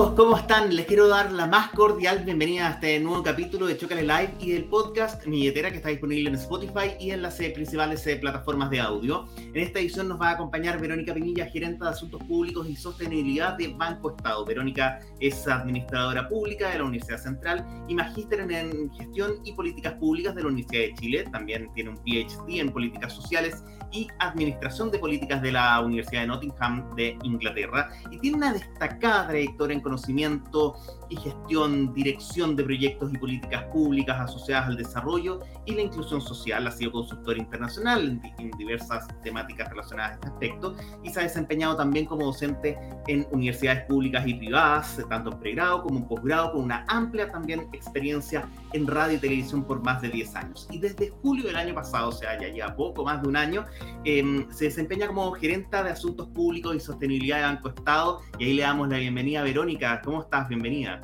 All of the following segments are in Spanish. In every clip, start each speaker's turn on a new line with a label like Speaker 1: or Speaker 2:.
Speaker 1: todos, ¿cómo están? Les quiero dar la más cordial bienvenida a este nuevo capítulo de Chocale Live y del podcast Milletera que está disponible en Spotify y en las eh, principales eh, plataformas de audio. En esta edición nos va a acompañar Verónica Pinilla, gerente de Asuntos Públicos y Sostenibilidad de Banco Estado. Verónica es administradora pública de la Universidad Central y magíster en Gestión y Políticas Públicas de la Universidad de Chile. También tiene un PhD en Políticas Sociales y Administración de Políticas de la Universidad de Nottingham de Inglaterra y tiene una destacada trayectoria en conocimiento y gestión, dirección de proyectos y políticas públicas asociadas al desarrollo y la inclusión social. Ha sido consultor internacional en, diversas temáticas relacionadas a este aspecto y se ha desempeñado también como docente en universidades públicas y privadas, tanto en pregrado como en posgrado, con una amplia también experiencia en radio y televisión por más de 10 años. Y desde julio del año pasado, o sea, ya lleva poco más de un año, em, se desempeña como gerenta de asuntos públicos y sostenibilidad de Banco Estado y ahí le damos la bienvenida a Verónica. ¿Cómo estás? Bienvenida.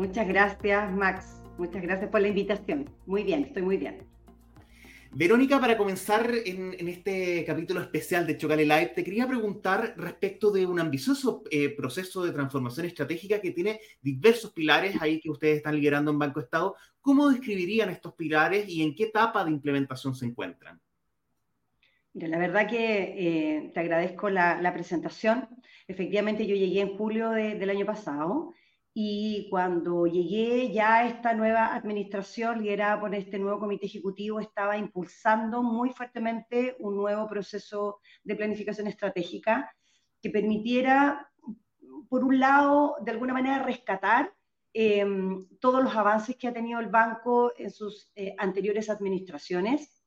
Speaker 2: Muchas gracias, Max. Muchas gracias por la invitación. Muy bien, estoy muy bien.
Speaker 1: Verónica, para comenzar en, este capítulo especial de Chocale Live, te quería preguntar respecto de un ambicioso eh, proceso de transformación estratégica que tiene diversos pilares ahí que ustedes están liderando en Banco Estado. ¿Cómo describirían estos pilares y en qué etapa de implementación se encuentran?
Speaker 2: la verdad que eh, te agradezco la, presentación. Efectivamente, yo llegué en julio del año pasado y cuando llegué ya esta nueva administración liderada por este nuevo comité ejecutivo estaba impulsando muy fuertemente un nuevo proceso de planificación estratégica que permitiera, por un lado, de alguna manera rescatar em, todos los avances que ha tenido el banco en sus eh, anteriores administraciones,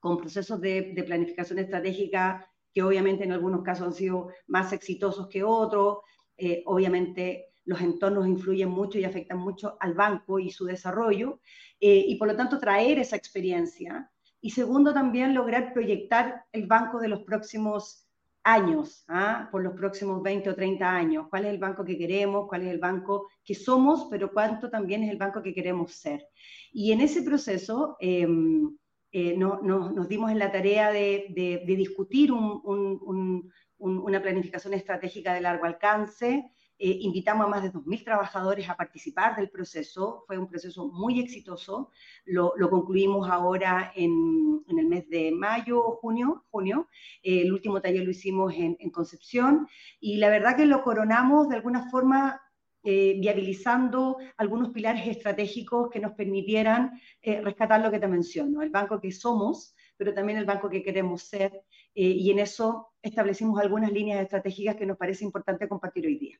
Speaker 2: con procesos de, de planificación estratégica que obviamente en algunos casos han sido más exitosos que otros, eh, obviamente los entornos influyen mucho y afectan mucho al banco y su desarrollo, eh, y por lo tanto traer esa experiencia. Y segundo, también lograr proyectar el banco de los próximos años, ¿ah? por los próximos 20 o 30 años. ¿Cuál es el banco que queremos? ¿Cuál es el banco que somos? Pero cuánto también es el banco que queremos ser. Y en ese proceso em, eh, no, nos dimos en la tarea de, discutir una planificación estratégica de largo alcance, eh, invitamos a más de 2.000 trabajadores a participar del proceso. Fue un proceso muy exitoso. Lo, concluimos ahora en, el mes de mayo o junio. junio. Eh, el último taller lo hicimos en, Concepción y la verdad que lo coronamos de alguna forma eh, viabilizando algunos pilares estratégicos que nos permitieran rescatar lo que te menciono, el banco que somos, pero también el banco que queremos ser, y en eso establecimos algunas líneas estratégicas que nos parece importante compartir hoy día.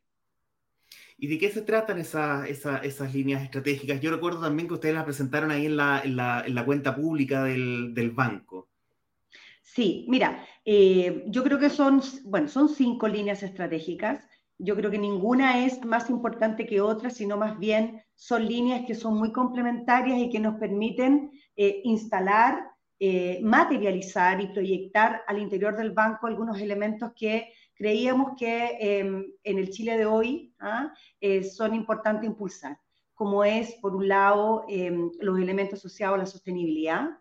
Speaker 1: ¿Y de qué se tratan esas líneas estratégicas? Yo recuerdo también que ustedes las presentaron ahí en la, cuenta pública del, banco.
Speaker 2: Sí, mira, eh, yo creo que son, bueno, son cinco líneas estratégicas. Yo creo que ninguna es más importante que otra, sino más bien son líneas que son muy complementarias y que nos permiten eh, instalar, eh, materializar y proyectar al interior del banco algunos elementos que creíamos que em, en el Chile de hoy ¿ah? eh, son importantes impulsar, como es, por un lado, em, los elementos asociados a la sostenibilidad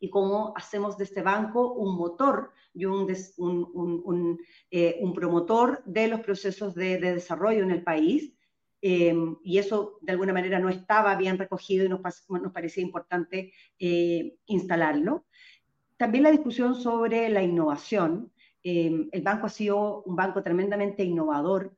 Speaker 2: y cómo hacemos de este banco un motor y un, un, eh, un, promotor de los procesos de, desarrollo en el país. Em, y eso de alguna manera no estaba bien recogido y nos, nos parecía importante eh, instalarlo. También la discusión sobre la innovación, Em, el banco ha sido un banco tremendamente innovador,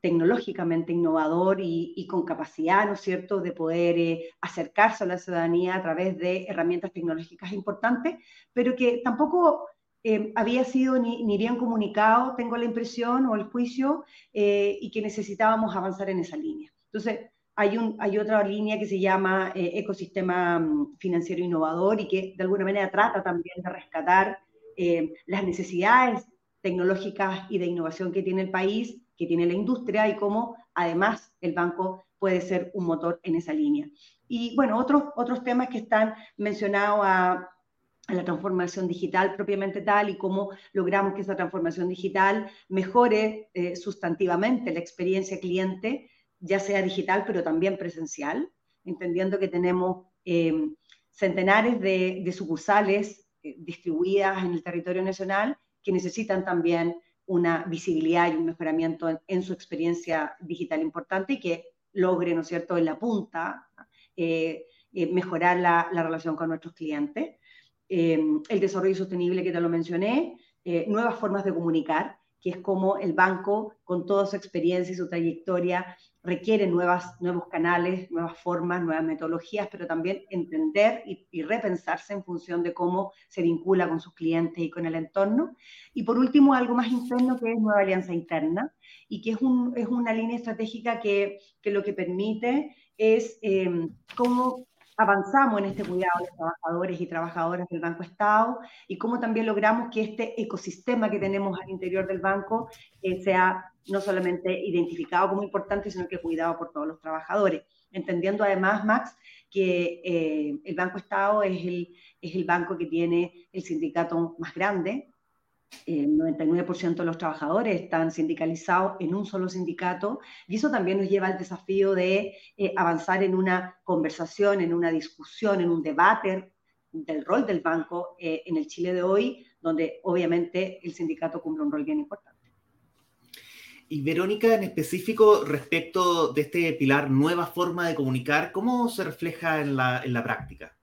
Speaker 2: tecnológicamente innovador y, con capacidad, ¿no es cierto?, de poder eh, acercarse a la ciudadanía a través de herramientas tecnológicas importantes, pero que tampoco em, había sido ni, bien comunicado, tengo la impresión, o el juicio, eh, y que necesitábamos avanzar en esa línea. Entonces, hay, un, hay otra línea que se llama eh, ecosistema mm, financiero innovador y que de alguna manera trata también de rescatar eh, las necesidades tecnológicas y de innovación que tiene el país, que tiene la industria y cómo además el banco puede ser un motor en esa línea. Y bueno, otros, otros temas que están mencionados a, la transformación digital propiamente tal y cómo logramos que esa transformación digital mejore eh, sustantivamente la experiencia cliente, ya sea digital pero también presencial, entendiendo que tenemos eh, centenares de, de sucursales distribuidas en el territorio nacional que necesitan también una visibilidad y un mejoramiento en, su experiencia digital importante y que logre, ¿no es cierto?, en la punta eh, eh, mejorar la, la, relación con nuestros clientes. el desarrollo sostenible que te lo mencioné, nuevas formas de comunicar, que es como el banco, con toda su experiencia y su trayectoria, requiere nuevas, nuevos canales, nuevas formas, nuevas metodologías, pero también entender y, repensarse en función de cómo se vincula con sus clientes y con el entorno. Y por último, algo más interno que es nueva alianza interna y que es, un, es una línea estratégica que, que, lo que permite es eh, cómo avanzamos en este cuidado de los trabajadores y trabajadoras del Banco Estado y cómo también logramos que este ecosistema que tenemos al interior del banco eh, sea no solamente identificado como importante, sino que cuidado por todos los trabajadores. Entendiendo además, Max, que eh, el Banco Estado es el, es el banco que tiene el sindicato más grande, el 99% de los trabajadores están sindicalizados en un solo sindicato y eso también nos lleva al desafío de eh, avanzar en una conversación, en una discusión, en un debate del rol del banco eh, en el Chile de hoy, donde obviamente el sindicato cumple un rol bien importante.
Speaker 1: Y Verónica, en específico, respecto de este pilar, nueva forma de comunicar, ¿cómo se refleja en la, en la práctica?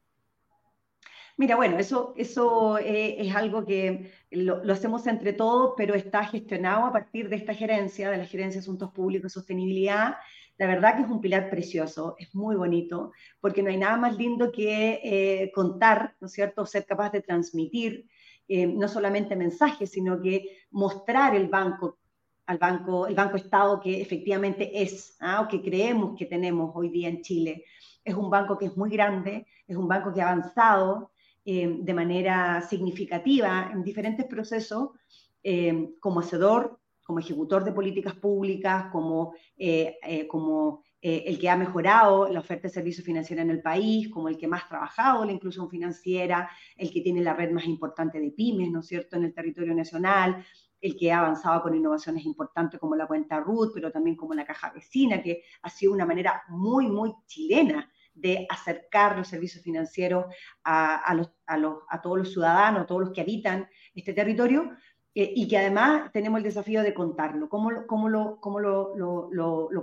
Speaker 2: Mira, bueno, eso, eso eh, es algo que lo, hacemos entre todos, pero está gestionado a partir de esta gerencia, de la Gerencia de Asuntos Públicos y Sostenibilidad. La verdad que es un pilar precioso, es muy bonito, porque no hay nada más lindo que eh, contar, ¿no es cierto?, ser capaz de transmitir eh, no solamente mensajes, sino que mostrar el banco al banco, el Banco Estado que efectivamente es, ¿ah? o que creemos que tenemos hoy día en Chile. Es un banco que es muy grande, es un banco que ha avanzado, eh, de manera significativa en diferentes procesos eh, como hacedor, como ejecutor de políticas públicas, como, eh, como el que ha mejorado la oferta de servicios financieros en el país, como el que más ha trabajado la inclusión financiera, el que tiene la red más importante de pymes, ¿no es cierto?, en el territorio nacional, el que ha avanzado con innovaciones importantes como la cuenta RUT, pero también como la caja vecina, que ha sido una manera muy, muy chilena de acercar los servicios financieros a, todos los ciudadanos, a todos los que habitan este territorio, eh, y que además tenemos el desafío de contarlo, cómo, lo,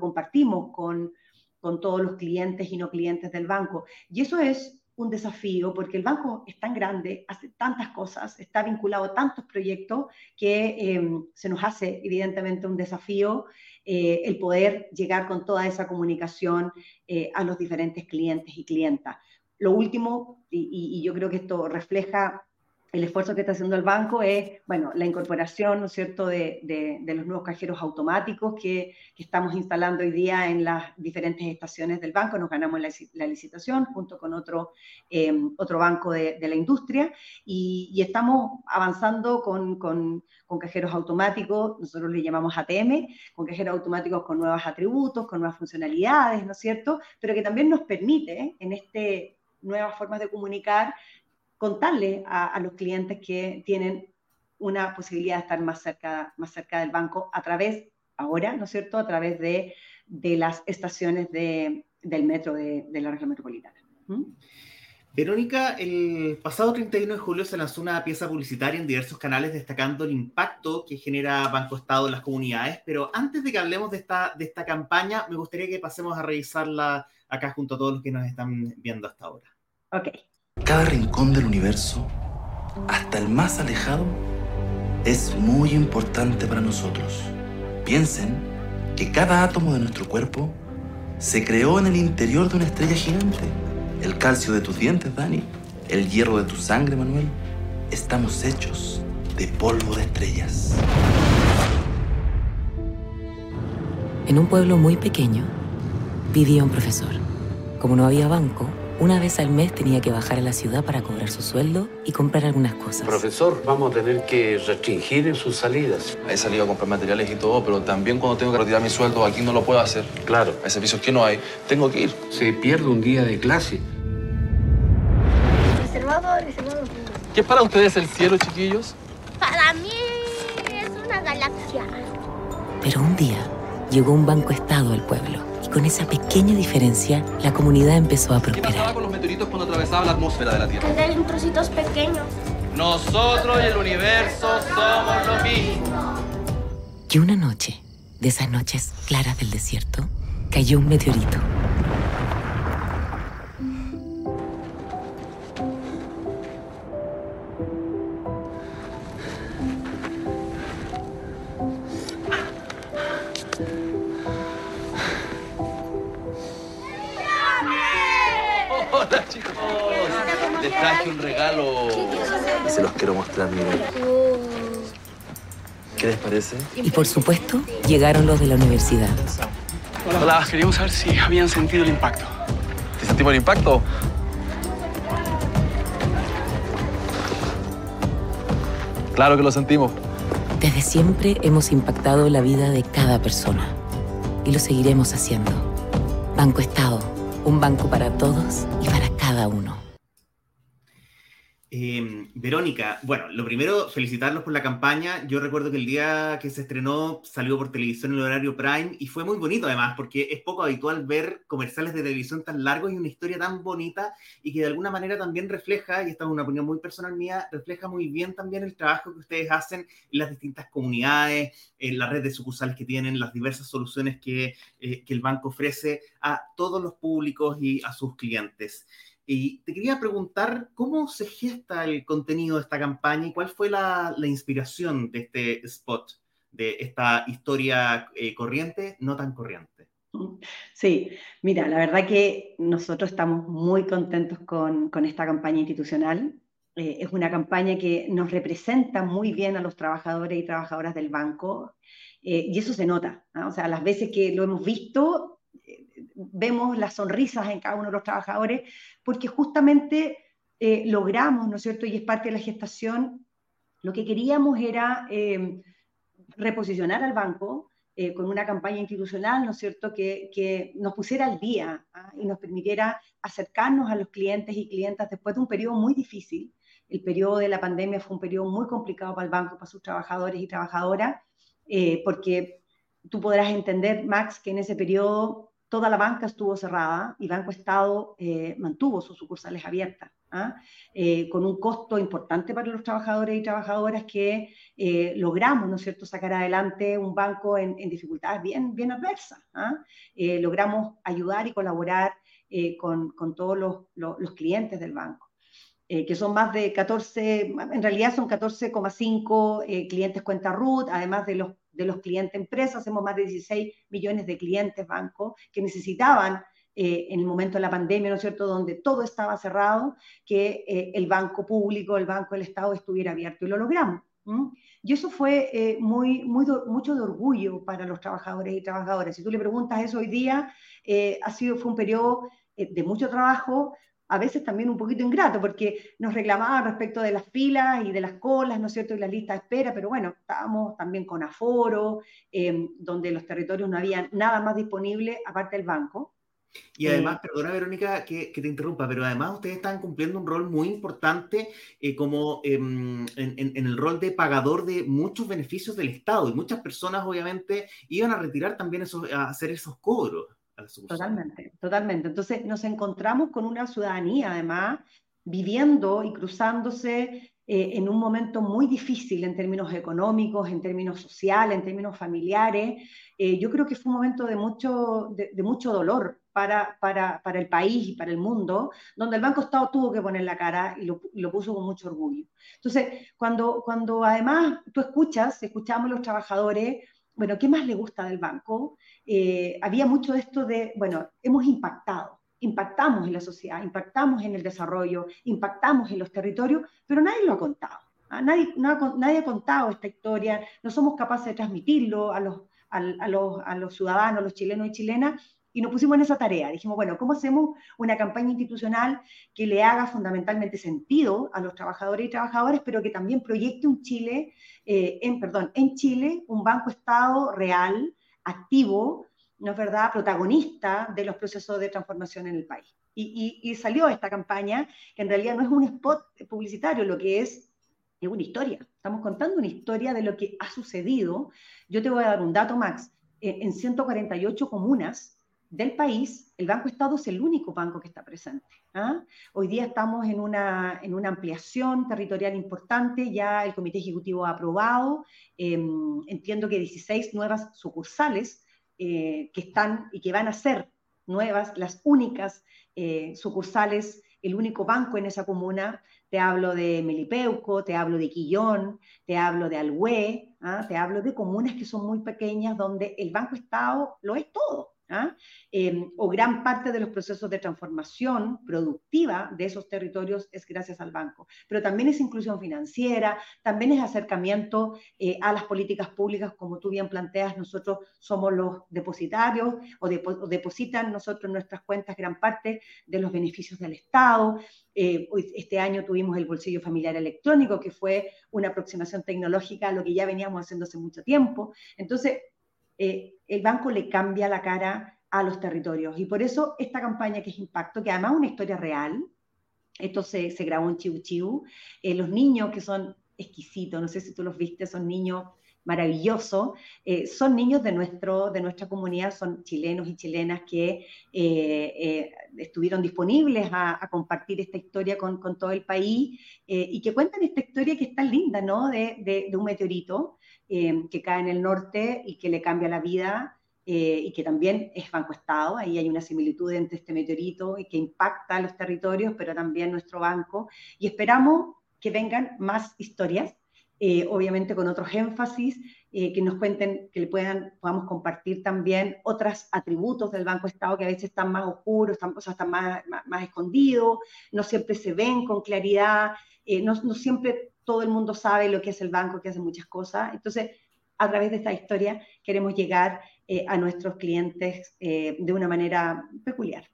Speaker 2: compartimos con, con todos los clientes y no clientes del banco. Y eso es un desafío porque el banco es tan grande, hace tantas cosas, está vinculado a tantos proyectos que em, se nos hace evidentemente un desafío eh, el poder llegar con toda esa comunicación eh, a los diferentes clientes y clientas. Lo último, y, yo creo que esto refleja el esfuerzo que está haciendo el banco es, bueno, la incorporación, ¿no es cierto?, de, de, los nuevos cajeros automáticos que, que, estamos instalando hoy día en las diferentes estaciones del banco. Nos ganamos la, licitación junto con otro, em, otro banco de, de, la industria y, estamos avanzando con, con, cajeros automáticos, nosotros le llamamos ATM, con cajeros automáticos con nuevos atributos, con nuevas funcionalidades, ¿no es cierto?, pero que también nos permite en este nuevas formas de comunicar, contarle a, los clientes que tienen una posibilidad de estar más cerca, más cerca del banco a través, ahora, ¿no es cierto?, a través de, de las estaciones de, del metro de, de, la región metropolitana. ¿Mm?
Speaker 1: Verónica, el pasado 31 de julio se lanzó una pieza publicitaria en diversos canales destacando el impacto que genera Banco Estado en las comunidades, pero antes de que hablemos de esta, de esta campaña, me gustaría que pasemos a revisarla acá junto a todos los que nos están viendo hasta ahora.
Speaker 2: Ok.
Speaker 3: Cada rincón del universo, hasta el más alejado, es muy importante para nosotros. Piensen que cada átomo de nuestro cuerpo se creó en el interior de una estrella gigante. El calcio de tus dientes, Dani, el hierro de tu sangre, Manuel. Estamos hechos de polvo de estrellas.
Speaker 4: En un pueblo muy pequeño vivía un profesor. Como no había banco, una vez al mes tenía que bajar a la ciudad para cobrar su sueldo y comprar algunas cosas.
Speaker 5: Profesor, vamos a tener que restringir en sus salidas.
Speaker 6: He salido a comprar materiales y todo, pero también cuando tengo que retirar mi sueldo aquí no lo puedo hacer.
Speaker 5: Claro.
Speaker 6: Hay servicios que no hay. Tengo que ir.
Speaker 5: Se pierde un día de clase.
Speaker 7: Reservado, reservado.
Speaker 6: ¿Qué es para ustedes el cielo, chiquillos?
Speaker 7: Para mí es una galaxia.
Speaker 4: Pero un día llegó un banco estado al pueblo con esa pequeña diferencia, la comunidad empezó a prosperar.
Speaker 6: ¿Qué pasaba con los meteoritos cuando atravesaban la atmósfera de la Tierra?
Speaker 7: Eran trocitos pequeños.
Speaker 8: Nosotros y el universo somos lo mismo.
Speaker 4: Y una noche, de esas noches claras del desierto, cayó un meteorito.
Speaker 3: Y
Speaker 4: por supuesto, llegaron los de la universidad.
Speaker 8: Hola, queríamos saber si habían sentido el impacto.
Speaker 6: ¿Te sentimos el impacto? Claro que lo sentimos.
Speaker 4: Desde siempre hemos impactado la vida de cada persona. Y lo seguiremos haciendo. Banco Estado, un banco para todos y para cada uno.
Speaker 1: Eh, Verónica, bueno, lo primero, felicitarlos por la campaña. Yo recuerdo que el día que se estrenó salió por televisión en el horario Prime y fue muy bonito además, porque es poco habitual ver comerciales de televisión tan largos y una historia tan bonita y que de alguna manera también refleja, y esta es una opinión muy personal mía, refleja muy bien también el trabajo que ustedes hacen en las distintas comunidades, en la red de sucursales que tienen, las diversas soluciones que, eh, que el banco ofrece a todos los públicos y a sus clientes. Y te quería preguntar cómo se gesta el contenido de esta campaña y cuál fue la, la inspiración de este spot, de esta historia eh, corriente, no tan corriente.
Speaker 2: Sí, mira, la verdad que nosotros estamos muy contentos con, con esta campaña institucional. Eh, es una campaña que nos representa muy bien a los trabajadores y trabajadoras del banco eh, y eso se nota. ¿no? O sea, las veces que lo hemos visto, vemos las sonrisas en cada uno de los trabajadores, porque justamente eh, logramos, ¿no es cierto? Y es parte de la gestación, lo que queríamos era eh, reposicionar al banco eh, con una campaña institucional, ¿no es cierto?, que, que nos pusiera al día ¿ah? y nos permitiera acercarnos a los clientes y clientas después de un periodo muy difícil. El periodo de la pandemia fue un periodo muy complicado para el banco, para sus trabajadores y trabajadoras, porque tú podrás entender, Max, que en ese periodo toda la banca estuvo cerrada y Banco Estado eh, mantuvo sus sucursales abiertas, ¿ah? eh, con un costo importante para los trabajadores y trabajadoras que eh, logramos, ¿no es cierto?, sacar adelante un banco en, en dificultades bien, bien adversas. ¿ah? logramos ayudar y colaborar con, con, todos los, los, los, clientes del banco. que son más de 14, en realidad son 14,5 clientes cuenta RUT, además de los de los clientes empresas, hacemos más de 16 millones de clientes bancos que necesitaban eh, en el momento de la pandemia, ¿no es cierto?, donde todo estaba cerrado, que eh, el banco público, el banco del Estado estuviera abierto y lo logramos. Y eso fue eh, muy, mucho de orgullo para los trabajadores y trabajadoras. Si tú le preguntas eso hoy día, ha sido, fue un periodo de mucho trabajo, a veces también un poquito ingrato, porque nos reclamaban respecto de las filas y de las colas, ¿no es cierto?, y las listas de espera, pero bueno, estábamos también con aforo, eh, donde los territorios no había nada más disponible aparte del banco.
Speaker 1: Y además, eh, perdona Verónica que, que, te interrumpa, pero además ustedes están cumpliendo un rol muy importante eh, como eh, en, en, en, el rol de pagador de muchos beneficios del Estado y muchas personas obviamente iban a retirar también esos, a hacer esos cobros.
Speaker 2: Totalmente, totalmente. Entonces nos encontramos con una ciudadanía, además, viviendo y cruzándose eh, en un momento muy difícil en términos económicos, en términos sociales, en términos familiares. Eh, yo creo que fue un momento de mucho, de, de mucho dolor para, para, para, el país y para el mundo, donde el Banco Estado tuvo que poner la cara y lo, lo puso con mucho orgullo. Entonces, cuando, cuando además tú escuchas, escuchamos a los trabajadores, bueno, ¿qué más le gusta del banco? Eh, había mucho esto de, bueno, hemos impactado, impactamos en la sociedad, impactamos en el desarrollo, impactamos en los territorios, pero nadie lo ha contado. ¿ah? Nadie, no, nadie ha contado esta historia, no somos capaces de transmitirlo a los, a, los, a los ciudadanos, a los chilenos y chilenas, y nos pusimos en esa tarea. Dijimos, bueno, ¿cómo hacemos una campaña institucional que le haga fundamentalmente sentido a los trabajadores y trabajadoras, pero que también proyecte un Chile, eh, en, perdón, en Chile, un banco Estado real, activo, ¿no es verdad?, protagonista de los procesos de transformación en el país. Y, y, y, salió esta campaña, que en realidad no es un spot publicitario, lo que es es una historia. Estamos contando una historia de lo que ha sucedido. Yo te voy a dar un dato, Max. En 148 comunas del país, el Banco Estado es el único banco que está presente. ¿ah? Hoy día estamos en una, en una ampliación territorial importante, ya el Comité Ejecutivo ha aprobado, em, entiendo que 16 nuevas sucursales eh, que están y que van a ser nuevas, las únicas eh, sucursales, el único banco en esa comuna. Te hablo de Melipeuco, te hablo de Quillón, te hablo de Alhué, ¿ah? te hablo de comunas que son muy pequeñas donde el Banco Estado lo es todo. ¿Ah? Em, o gran parte de los procesos de transformación productiva de esos territorios es gracias al banco. Pero también es inclusión financiera, también es acercamiento eh, a las políticas públicas, como tú bien planteas, nosotros somos los depositarios o, depositan nosotros en nuestras cuentas gran parte de los beneficios del Estado. Eh, este año tuvimos el bolsillo familiar electrónico, que fue una aproximación tecnológica a lo que ya veníamos haciendo hace mucho tiempo. Entonces, eh, el banco le cambia la cara a los territorios. Y por eso esta campaña que es Impacto, que además es una historia real, esto se, grabó en Chiu Chiu, eh, los niños que son exquisitos, no sé si tú los viste, son niños maravillosos, eh, son niños de, nuestro, de nuestra comunidad, son chilenos y chilenas que estuvieron disponibles a, compartir esta historia con, todo el país y que cuentan esta historia que es tan linda, ¿no? de un meteorito eh, que cae en el norte y que le cambia la vida eh, y que también es Banco Estado. Ahí hay una similitud entre este meteorito y que impacta los territorios, pero también nuestro banco. Y esperamos que vengan más historias, eh, obviamente con otros énfasis, que nos cuenten, que le puedan, podamos compartir también otros atributos del Banco Estado que a veces están más oscuros, están, o están más, más, escondidos, no siempre se ven con claridad, no, no siempre todo el mundo sabe lo que es el banco, que hace muchas cosas. Entonces, a través de esta historia queremos llegar eh, a nuestros clientes eh, de una manera peculiar.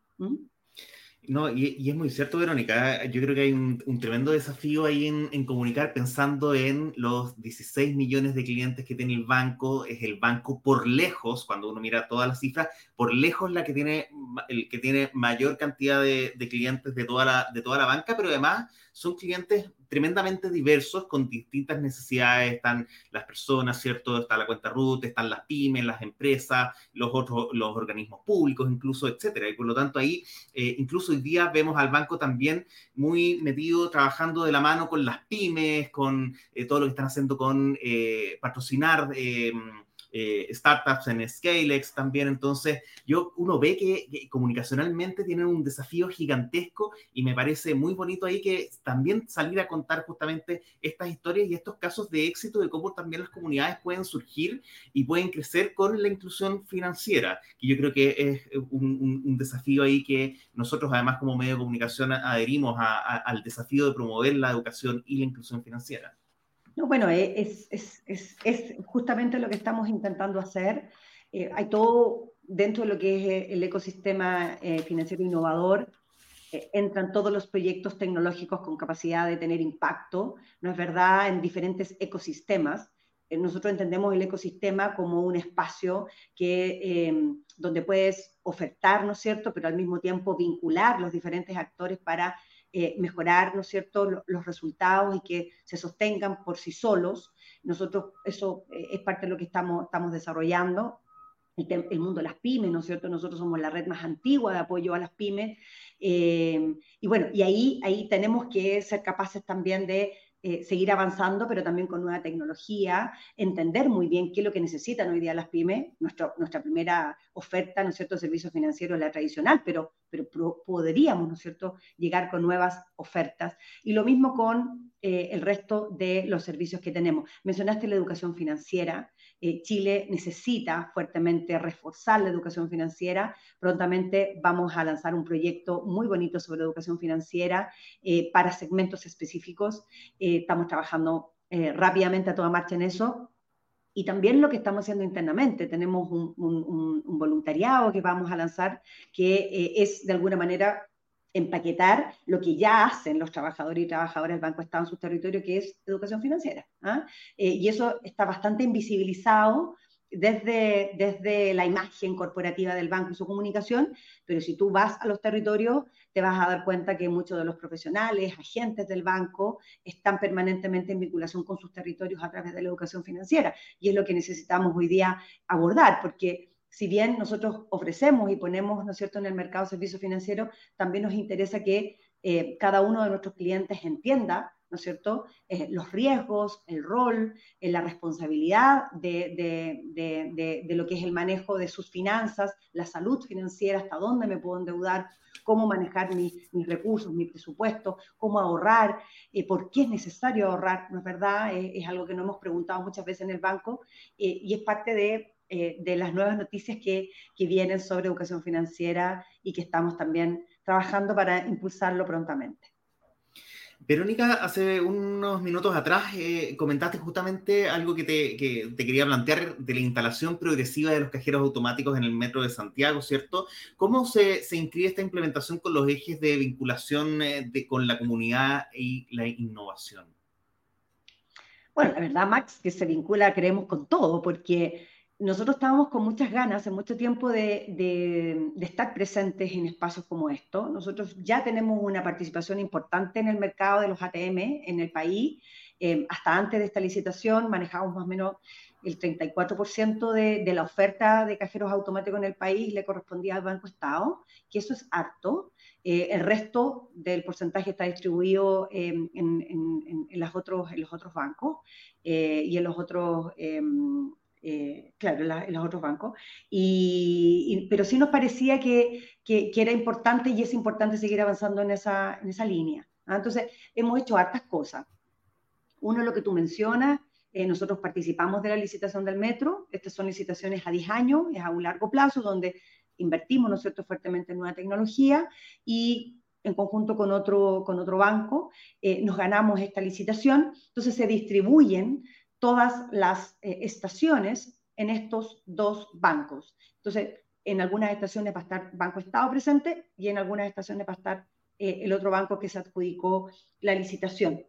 Speaker 1: No, y, es muy cierto, Verónica. Yo creo que hay un, tremendo desafío ahí en, comunicar pensando en los 16 millones de clientes que tiene el banco. Es el banco por lejos, cuando uno mira todas las cifras, por lejos la que tiene, el que tiene mayor cantidad de, de clientes de toda, la, de toda la banca, pero además son clientes tremendamente diversos con distintas necesidades. Están las personas, ¿cierto? Está la cuenta RUT, están las pymes, las empresas, los otros, los organismos públicos, incluso, etcétera. Y por lo tanto, ahí, eh, incluso hoy día vemos al banco también muy metido, trabajando de la mano con las pymes, con eh, todo lo que están haciendo con eh, patrocinar eh, startups en Scalex también. Entonces, yo, uno ve que, comunicacionalmente tienen un desafío gigantesco y me parece muy bonito ahí que también salir a contar justamente estas historias y estos casos de éxito de cómo también las comunidades pueden surgir y pueden crecer con la inclusión financiera, que yo creo que es un, desafío ahí que nosotros además como medio de comunicación adherimos al desafío de promover la educación y la inclusión financiera.
Speaker 2: No, bueno, eh, es, justamente lo que estamos intentando hacer. Eh, hay todo dentro de lo que es eh, el ecosistema financiero innovador, entran todos los proyectos tecnológicos con capacidad de tener impacto, ¿no es verdad?, en diferentes ecosistemas. nosotros entendemos el ecosistema como un espacio que, donde puedes ofertar, ¿no es cierto?, pero al mismo tiempo vincular los diferentes actores para eh, mejorar, ¿no es cierto?, los resultados y que se sostengan por sí solos. Nosotros, eso eh, es parte de lo que estamos, estamos desarrollando. El, mundo de las pymes, ¿no es cierto? Nosotros somos la red más antigua de apoyo a las pymes. Eh, y bueno, y ahí, ahí tenemos que ser capaces también de eh, seguir avanzando, pero también con nueva tecnología, entender muy bien qué es lo que necesitan hoy día las pymes. Nuestra, nuestra primera oferta, ¿no es cierto?, servicios financieros la tradicional, pero, pero podríamos, ¿no es cierto?, llegar con nuevas ofertas. Y lo mismo con eh, el resto de los servicios que tenemos. Mencionaste la educación financiera. Eh, Chile necesita fuertemente reforzar la educación financiera. Prontamente vamos a lanzar un proyecto muy bonito sobre educación financiera eh, para segmentos específicos. Eh, estamos trabajando rápidamente a toda marcha en eso. Y también lo que estamos haciendo internamente. Tenemos un, un voluntariado que vamos a lanzar que es de alguna manera empaquetar lo que ya hacen los trabajadores y trabajadoras del Banco Estado en su territorio, que es educación financiera. ¿ah? Eh, y eso está bastante invisibilizado desde, desde la imagen corporativa del banco y su comunicación, pero si tú vas a los territorios, te vas a dar cuenta que muchos de los profesionales, agentes del banco, están permanentemente en vinculación con sus territorios a través de la educación financiera. Y es lo que necesitamos hoy día abordar, porque si bien nosotros ofrecemos y ponemos, ¿no es cierto?, en el mercado servicios financieros, también nos interesa que eh, cada uno de nuestros clientes entienda ¿no es cierto?, eh, los riesgos, el rol, eh, la responsabilidad de, lo que es el manejo de sus finanzas, la salud financiera, hasta dónde me puedo endeudar, cómo manejar mis, recursos, mi presupuesto, cómo ahorrar, eh, por qué es necesario ahorrar, ¿no es verdad? es algo que nos hemos preguntado muchas veces en el banco y es parte de las nuevas noticias que, que, vienen sobre educación financiera y que estamos también trabajando para impulsarlo prontamente.
Speaker 1: Verónica, hace unos minutos atrás eh, comentaste justamente algo que te, quería plantear de la instalación progresiva de los cajeros automáticos en el metro de Santiago, ¿cierto? ¿Cómo se, inscribe esta implementación con los ejes de vinculación eh, con la comunidad y la innovación?
Speaker 2: Bueno, la verdad, Max, que se vincula, creemos, con todo, porque nosotros estábamos con muchas ganas hace mucho tiempo de, estar presentes en espacios como estos. Nosotros ya tenemos una participación importante en el mercado de los ATM en el país. Eh, hasta antes de esta licitación manejamos más o menos el 34% de, de, la oferta de cajeros automáticos en el país le correspondía al Banco Estado, que eso es harto. Eh, el resto del porcentaje está distribuido en, los otros, en los otros bancos eh, y en los otros eh, claro, en, los otros bancos, y, pero sí nos parecía que, que, era importante y es importante seguir avanzando en esa, en esa línea. ¿ah? Entonces, hemos hecho hartas cosas. Uno, lo que tú mencionas, eh, nosotros participamos de la licitación del metro, estas son licitaciones a 10 años, es a un largo plazo, donde invertimos, ¿no fuertemente en nueva tecnología y en conjunto con otro, con otro banco, eh, nos ganamos esta licitación, entonces se distribuyen todas las eh, estaciones en estos dos bancos. Entonces, en algunas estaciones va a estar Banco Estado presente y en algunas estaciones va a estar eh, el otro banco que se adjudicó la licitación.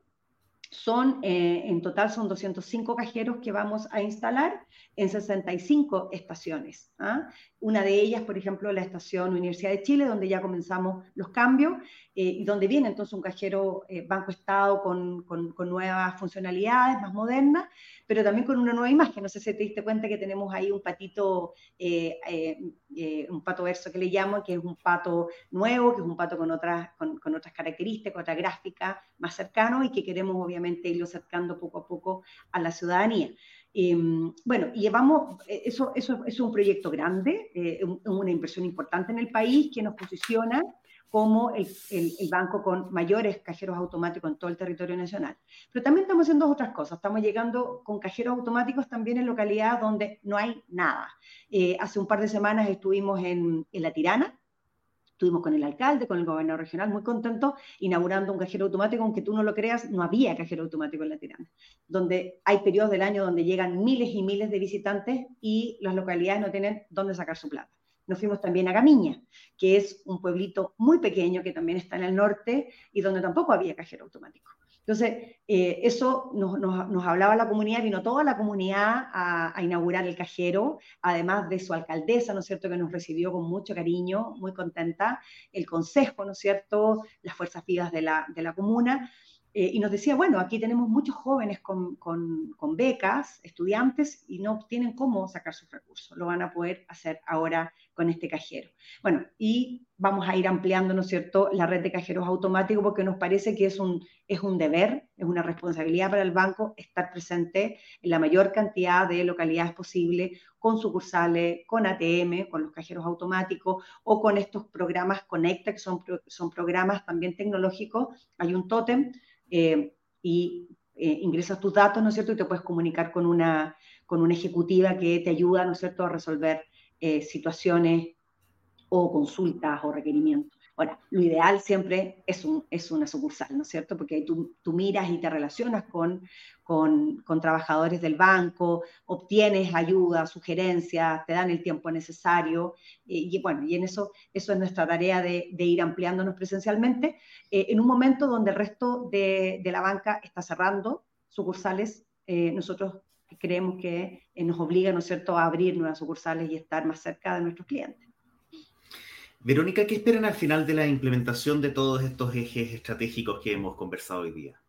Speaker 2: Son, eh, en total son 205 cajeros que vamos a instalar en 65 estaciones. ¿ah? Una de ellas, por ejemplo, la estación Universidad de Chile, donde ya comenzamos los cambios eh, y donde viene entonces un cajero eh, Banco Estado con, con, nuevas funcionalidades, más modernas, pero también con una nueva imagen. No sé si te diste cuenta que tenemos ahí un patito, un pato verso que le llamo, que es un pato nuevo, que es un pato con otras, con, con otras características, otra gráfica más cercano y que queremos obviamente irlo acercando poco a poco a la ciudadanía. Em, bueno, llevamos, eh, eso, eso, es un proyecto grande, eh, una inversión importante en el país que nos posiciona como el, el, banco con mayores cajeros automáticos en todo el territorio nacional. Pero también estamos haciendo otras cosas. Estamos llegando con cajeros automáticos también en localidades donde no hay nada. Eh, hace un par de semanas estuvimos en, en La Tirana, Estuvimos con el alcalde, con el gobernador regional, muy contentos, inaugurando un cajero automático, aunque tú no lo creas, no había cajero automático en la Tirana, donde hay periodos del año donde llegan miles y miles de visitantes y las localidades no tienen dónde sacar su plata. Nos fuimos también a Gamiña, que es un pueblito muy pequeño que también está en el norte y donde tampoco había cajero automático. Entonces, eh, eso nos, hablaba la comunidad, vino toda la comunidad a, inaugurar el cajero, además de su alcaldesa, ¿no es cierto?, que nos recibió con mucho cariño, muy contenta, el consejo, ¿no es cierto?, las fuerzas vivas de la, de la comuna. Eh, y nos decía, bueno, aquí tenemos muchos jóvenes con, con, becas, estudiantes, y no tienen cómo sacar sus recursos. Lo van a poder hacer ahora con este cajero. Bueno, y vamos a ir ampliando, ¿no es cierto?, la red de cajeros automáticos porque nos parece que es un, es un deber, es una responsabilidad para el banco estar presente en la mayor cantidad de localidades posible, con sucursales, con ATM, con los cajeros automáticos o con estos programas Conecta, que son, son programas también tecnológicos. Hay un tótem eh, y eh, ingresas tus datos, ¿no es cierto? Y te puedes comunicar con una, con una ejecutiva que te ayuda, ¿no es cierto?, a resolver eh, situaciones o consultas o requerimientos. Ahora, lo ideal siempre es, un, es una sucursal, ¿no es cierto? Porque tú, tú miras y te relacionas con, con, con, trabajadores del banco, obtienes ayuda, sugerencias, te dan el tiempo necesario. y bueno, y en eso, eso es nuestra tarea de, ir ampliándonos presencialmente eh, en un momento donde el resto de, de la banca está cerrando sucursales. Eh, nosotros creemos que eh, nos obliga, ¿no es cierto?, a abrir nuevas sucursales y estar más cerca de nuestros clientes.
Speaker 1: Verónica, ¿qué esperan al final de la implementación de todos estos ejes estratégicos que hemos conversado hoy día?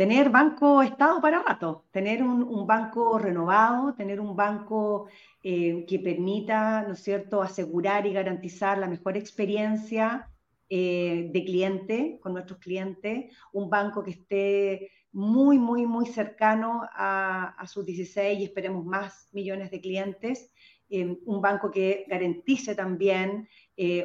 Speaker 2: tener banco Estado para rato, tener un, banco renovado, tener un banco eh, que permita, ¿no es cierto?, asegurar y garantizar la mejor experiencia eh, de cliente con nuestros clientes, un banco que esté muy, muy, muy cercano a, sus 16 y esperemos más millones de clientes, eh, un banco que garantice también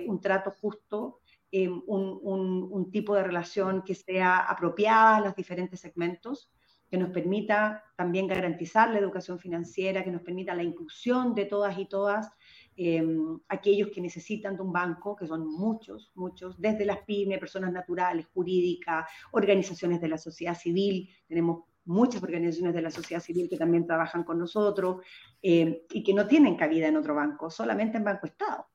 Speaker 2: un trato justo eh, un, tipo de relación que sea apropiada a los diferentes segmentos, que nos permita también garantizar la educación financiera, que nos permita la inclusión de todas y todas em, aquellos que necesitan de un banco, que son muchos, muchos, desde las pymes, personas naturales, jurídicas, organizaciones de la sociedad civil, tenemos muchas organizaciones de la sociedad civil que también trabajan con nosotros em, y que no tienen cabida en otro banco, solamente en Banco Estado.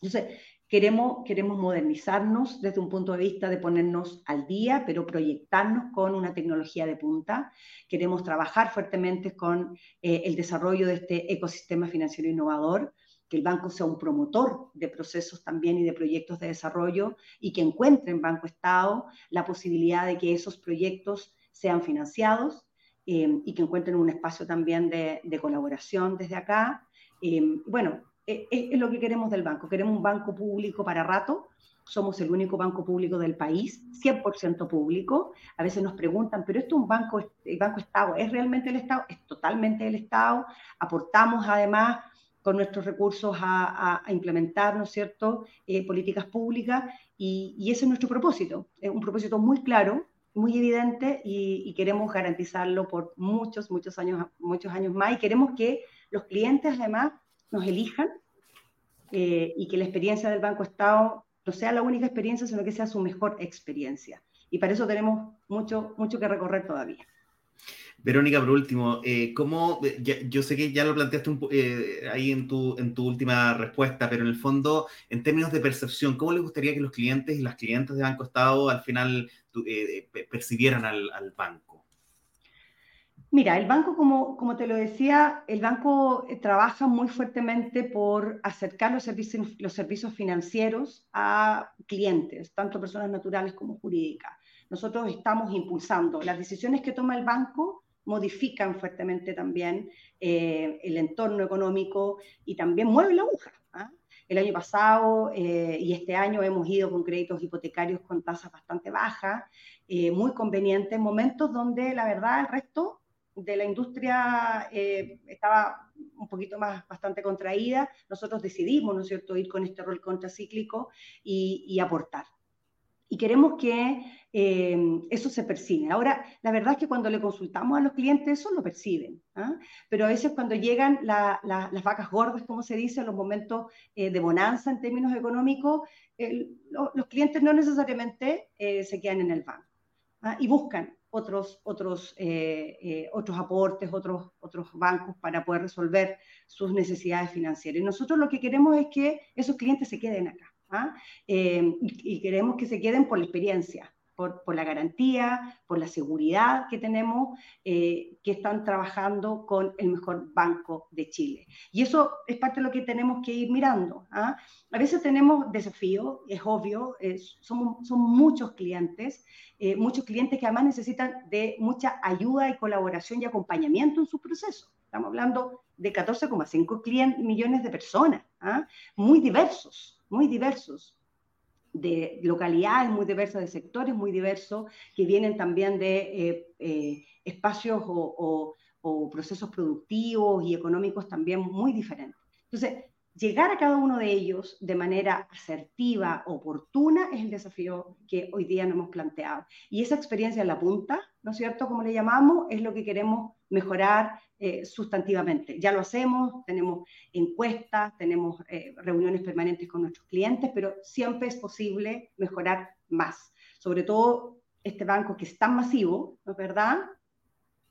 Speaker 2: Entonces, Queremos, queremos modernizarnos desde un punto de vista de ponernos al día, pero proyectarnos con una tecnología de punta. Queremos trabajar fuertemente con eh, el desarrollo de este ecosistema financiero innovador, que el banco sea un promotor de procesos también y de proyectos de desarrollo y que encuentre en Banco Estado la posibilidad de que esos proyectos sean financiados eh, y que encuentren un espacio también de, colaboración desde acá. Eh, bueno, eh, es, lo que queremos del banco. Queremos un banco público para rato. Somos el único banco público del país, 100% público. A veces nos preguntan, pero esto es un banco, el Banco Estado, ¿es realmente el Estado? Es totalmente el Estado. Aportamos además con nuestros recursos a, implementar, ¿no es cierto?, eh, políticas públicas y, ese es nuestro propósito. Es un propósito muy claro, muy evidente y, y, queremos garantizarlo por muchos, muchos años, muchos años más y queremos que los clientes además nos elijan eh, y que la experiencia del Banco Estado no sea la única experiencia, sino que sea su mejor experiencia. Y para eso tenemos mucho, mucho que recorrer todavía.
Speaker 1: Verónica, por último, eh, ¿cómo, yo sé que ya lo planteaste eh, ahí en tu, en tu última respuesta, pero en el fondo, en términos de percepción, ¿cómo les gustaría que los clientes y las clientes de Banco Estado al final percibieran al, al banco?
Speaker 2: Mira, el banco, como, como te lo decía, el banco eh, trabaja muy fuertemente por acercar los servicios, los servicios financieros a clientes, tanto personas naturales como jurídicas. Nosotros estamos impulsando. Las decisiones que toma el banco modifican fuertemente también eh, el entorno económico y también mueven la aguja. ¿ah? El año pasado eh, y este año hemos ido con créditos hipotecarios con tasas bastante bajas, muy convenientes, en momentos donde la verdad el resto de la industria eh, estaba un poquito más, bastante contraída, nosotros decidimos, ¿no es cierto?, ir con este rol contracíclico y, aportar. Y queremos que eh, eso se percibe. Ahora, la verdad es que cuando le consultamos a los clientes, eso lo perciben. ¿ah? Pero a veces cuando llegan las vacas gordas, como se dice, los momentos eh, de bonanza en términos económicos, los clientes no necesariamente se quedan en el banco ¿ah? y buscan otros, otros, eh, eh, otros aportes, otros, otros bancos para poder resolver sus necesidades financieras. Y nosotros lo que queremos es que esos clientes se queden acá. ¿Ah? Eh, y, queremos que se queden por la experiencia, por, la garantía, por la seguridad que tenemos, que están trabajando con el mejor banco de Chile. Y eso es parte de lo que tenemos que ir mirando. ¿ah? A veces tenemos desafíos, es obvio, somos, son muchos clientes eh, muchos clientes que además necesitan de mucha ayuda y colaboración y acompañamiento en su proceso. Estamos hablando de 14,5 millones de personas, ¿ah? muy diversos, muy diversos, de localidades muy diversas, de sectores muy diversos, que vienen también de eh, eh, espacios o, o procesos productivos y económicos también muy diferentes. Entonces, llegar a cada uno de ellos de manera asertiva, oportuna, es el desafío que hoy día nos hemos planteado. Y esa experiencia en la punta, ¿no es cierto? Como le llamamos, es lo que queremos mejorar eh, sustantivamente. Ya lo hacemos, tenemos encuestas, tenemos eh, reuniones permanentes con nuestros clientes, pero siempre es posible mejorar más. Sobre todo este banco que es tan masivo, ¿no es verdad?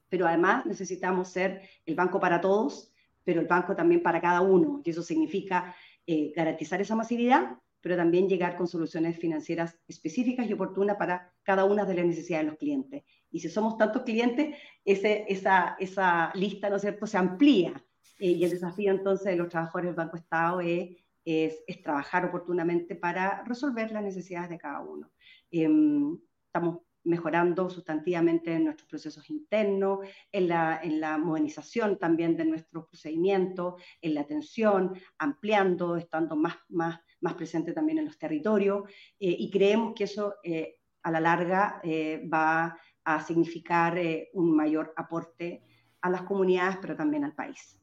Speaker 2: Pero además necesitamos ser el banco para todos pero el banco también para cada uno. Y eso significa eh, garantizar esa masividad, pero también llegar con soluciones financieras específicas y oportunas para cada una de las necesidades de los clientes. Y si somos tantos clientes, ese, esa, esa lista, ¿no es cierto?, se amplía. Eh, y el desafío entonces de los trabajadores del Banco Estado es, es, es, trabajar oportunamente para resolver las necesidades de cada uno. Em, estamos mejorando sustantivamente en nuestros procesos internos, en la, en la modernización también de nuestros procedimientos, en la atención, ampliando, estando más, más, más presente también en los territorios, eh, y creemos que eso eh, a la larga eh, va a significar un mayor aporte a las comunidades, pero también al país.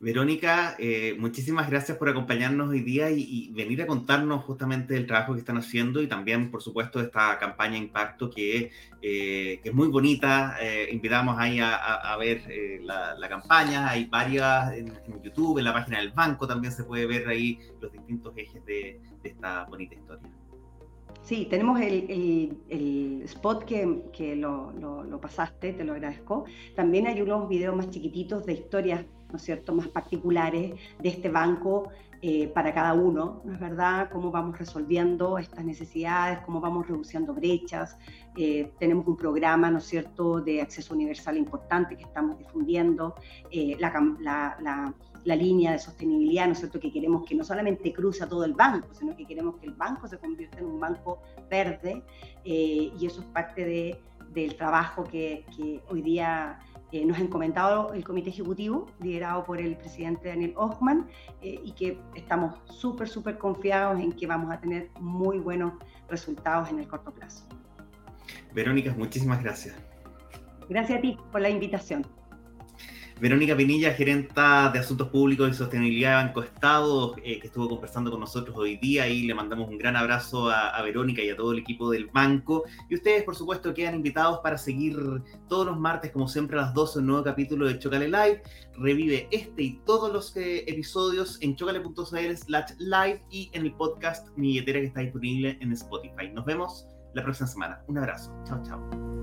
Speaker 1: Verónica, eh, muchísimas gracias por acompañarnos hoy día y, venir a contarnos justamente el trabajo que están haciendo y también, por supuesto, esta campaña Impacto que, eh, es muy bonita. Eh, invitamos ahí a, ver la, campaña, hay varias en, YouTube, en la página del banco también se puede ver ahí los distintos ejes de, esta bonita historia.
Speaker 2: Sí, tenemos el, spot que, lo, lo, pasaste, te lo agradezco. También hay unos videos más chiquititos de historias ¿no es cierto?, más particulares de este banco eh, para cada uno, ¿no es verdad? Cómo vamos resolviendo estas necesidades, cómo vamos reduciendo brechas. Eh, tenemos un programa, ¿no es cierto?, de acceso universal importante que estamos difundiendo, eh, la, la, la, línea de sostenibilidad, ¿no es cierto?, que queremos que no solamente cruce todo el banco, sino que queremos que el banco se convierta en un banco verde, y eso es parte de, del trabajo que, que hoy día eh, nos han comentado el comité ejecutivo, liderado por el presidente Daniel Hochman, eh, y que estamos súper, súper confiados en que vamos a tener muy buenos resultados en el corto plazo.
Speaker 1: Verónica, muchísimas gracias.
Speaker 2: Gracias a ti por la invitación.
Speaker 1: Verónica Pinilla, gerenta de Asuntos Públicos y Sostenibilidad de Banco Estado, eh, que estuvo conversando con nosotros hoy día y le mandamos un gran abrazo a, Verónica y a todo el equipo del banco. Y ustedes, por supuesto, quedan invitados para seguir todos los martes, como siempre, a las 12, un nuevo capítulo de Chocale Live. Revive este y todos los eh, episodios en chocale.cl slash live y en el podcast Mi Billetera que está disponible en Spotify. Nos vemos la próxima semana. Un abrazo. Chao, chao.